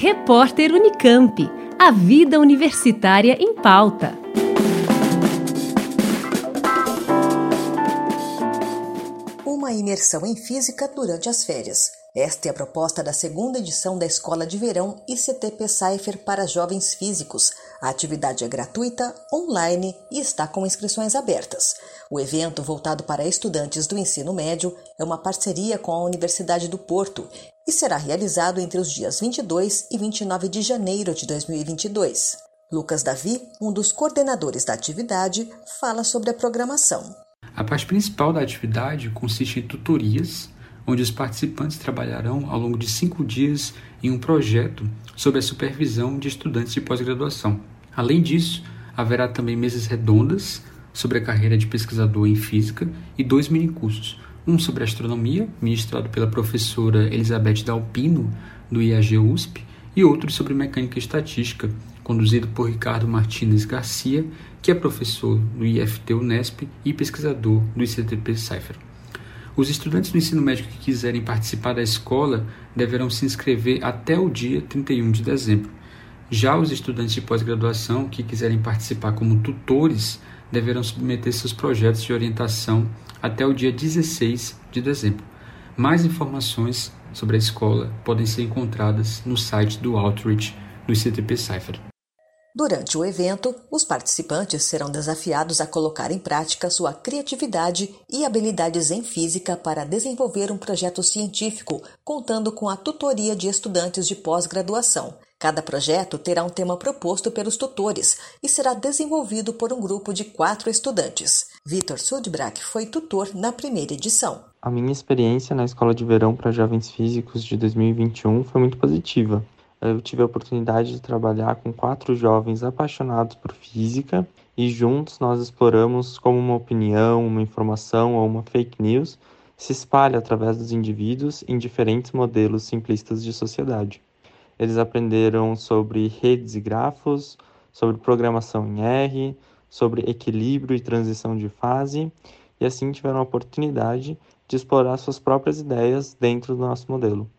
Repórter Unicamp. A vida universitária em pauta. Uma imersão em física durante as férias. Esta é a proposta da segunda edição da Escola de Verão ICTP Cypher para jovens físicos. A atividade é gratuita, online e está com inscrições abertas. O evento, voltado para estudantes do ensino médio, é uma parceria com a Universidade do Porto e será realizado entre os dias 22 e 29 de janeiro de 2022. Lucas Davi, um dos coordenadores da atividade, fala sobre a programação. A parte principal da atividade consiste em tutorias, onde os participantes trabalharão ao longo de cinco dias em um projeto sob a supervisão de estudantes de pós-graduação. Além disso, haverá também mesas redondas sobre a carreira de pesquisador em física e dois minicursos, um sobre astronomia, ministrado pela professora Elizabeth Dalpino, do IAG USP, e outro sobre mecânica estatística, conduzido por Ricardo Martins Garcia, que é professor do IFT Unesp e pesquisador do ICTP Cypher. Os estudantes do ensino médio que quiserem participar da escola deverão se inscrever até o dia 31 de dezembro. Já os estudantes de pós-graduação que quiserem participar como tutores deverão submeter seus projetos de orientação até o dia 16 de dezembro. Mais informações sobre a escola podem ser encontradas no site do Outreach do ICTP Cypher. Durante o evento, os participantes serão desafiados a colocar em prática sua criatividade e habilidades em física para desenvolver um projeto científico, contando com a tutoria de estudantes de pós-graduação. Cada projeto terá um tema proposto pelos tutores e será desenvolvido por um grupo de quatro estudantes. Vitor Sudbrack foi tutor na primeira edição. A minha experiência na Escola de Verão para Jovens Físicos de 2021 foi muito positiva. Eu tive a oportunidade de trabalhar com quatro jovens apaixonados por física e juntos nós exploramos como uma opinião, uma informação ou uma fake news se espalha através dos indivíduos em diferentes modelos simplistas de sociedade. Eles aprenderam sobre redes e grafos, sobre programação em R, sobre equilíbrio e transição de fase, e assim tiveram a oportunidade de explorar suas próprias ideias dentro do nosso modelo.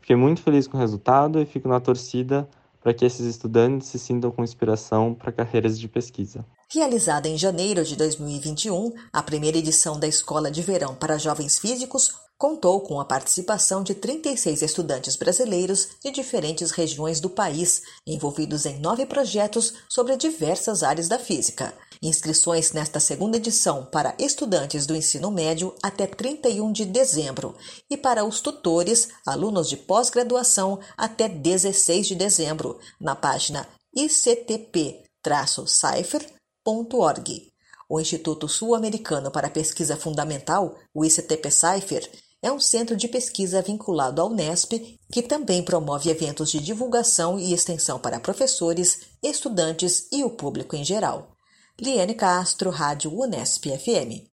Fiquei muito feliz com o resultado e fico na torcida para que esses estudantes se sintam com inspiração para carreiras de pesquisa. Realizada em janeiro de 2021, a primeira edição da Escola de Verão para Jovens Físicos contou com a participação de 36 estudantes brasileiros de diferentes regiões do país, envolvidos em nove projetos sobre diversas áreas da física. Inscrições nesta segunda edição para estudantes do ensino médio até 31 de dezembro e para os tutores, alunos de pós-graduação, até 16 de dezembro, na página ictp-cypher.org. O Instituto Sul-Americano para Pesquisa Fundamental, o ICTP-Cypher, é um centro de pesquisa vinculado ao Unesp que também promove eventos de divulgação e extensão para professores, estudantes e o público em geral. Liane Castro, Rádio Unesp FM.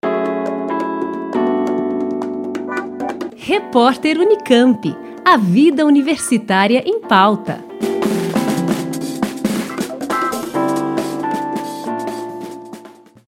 Repórter Unicamp. A vida universitária em pauta.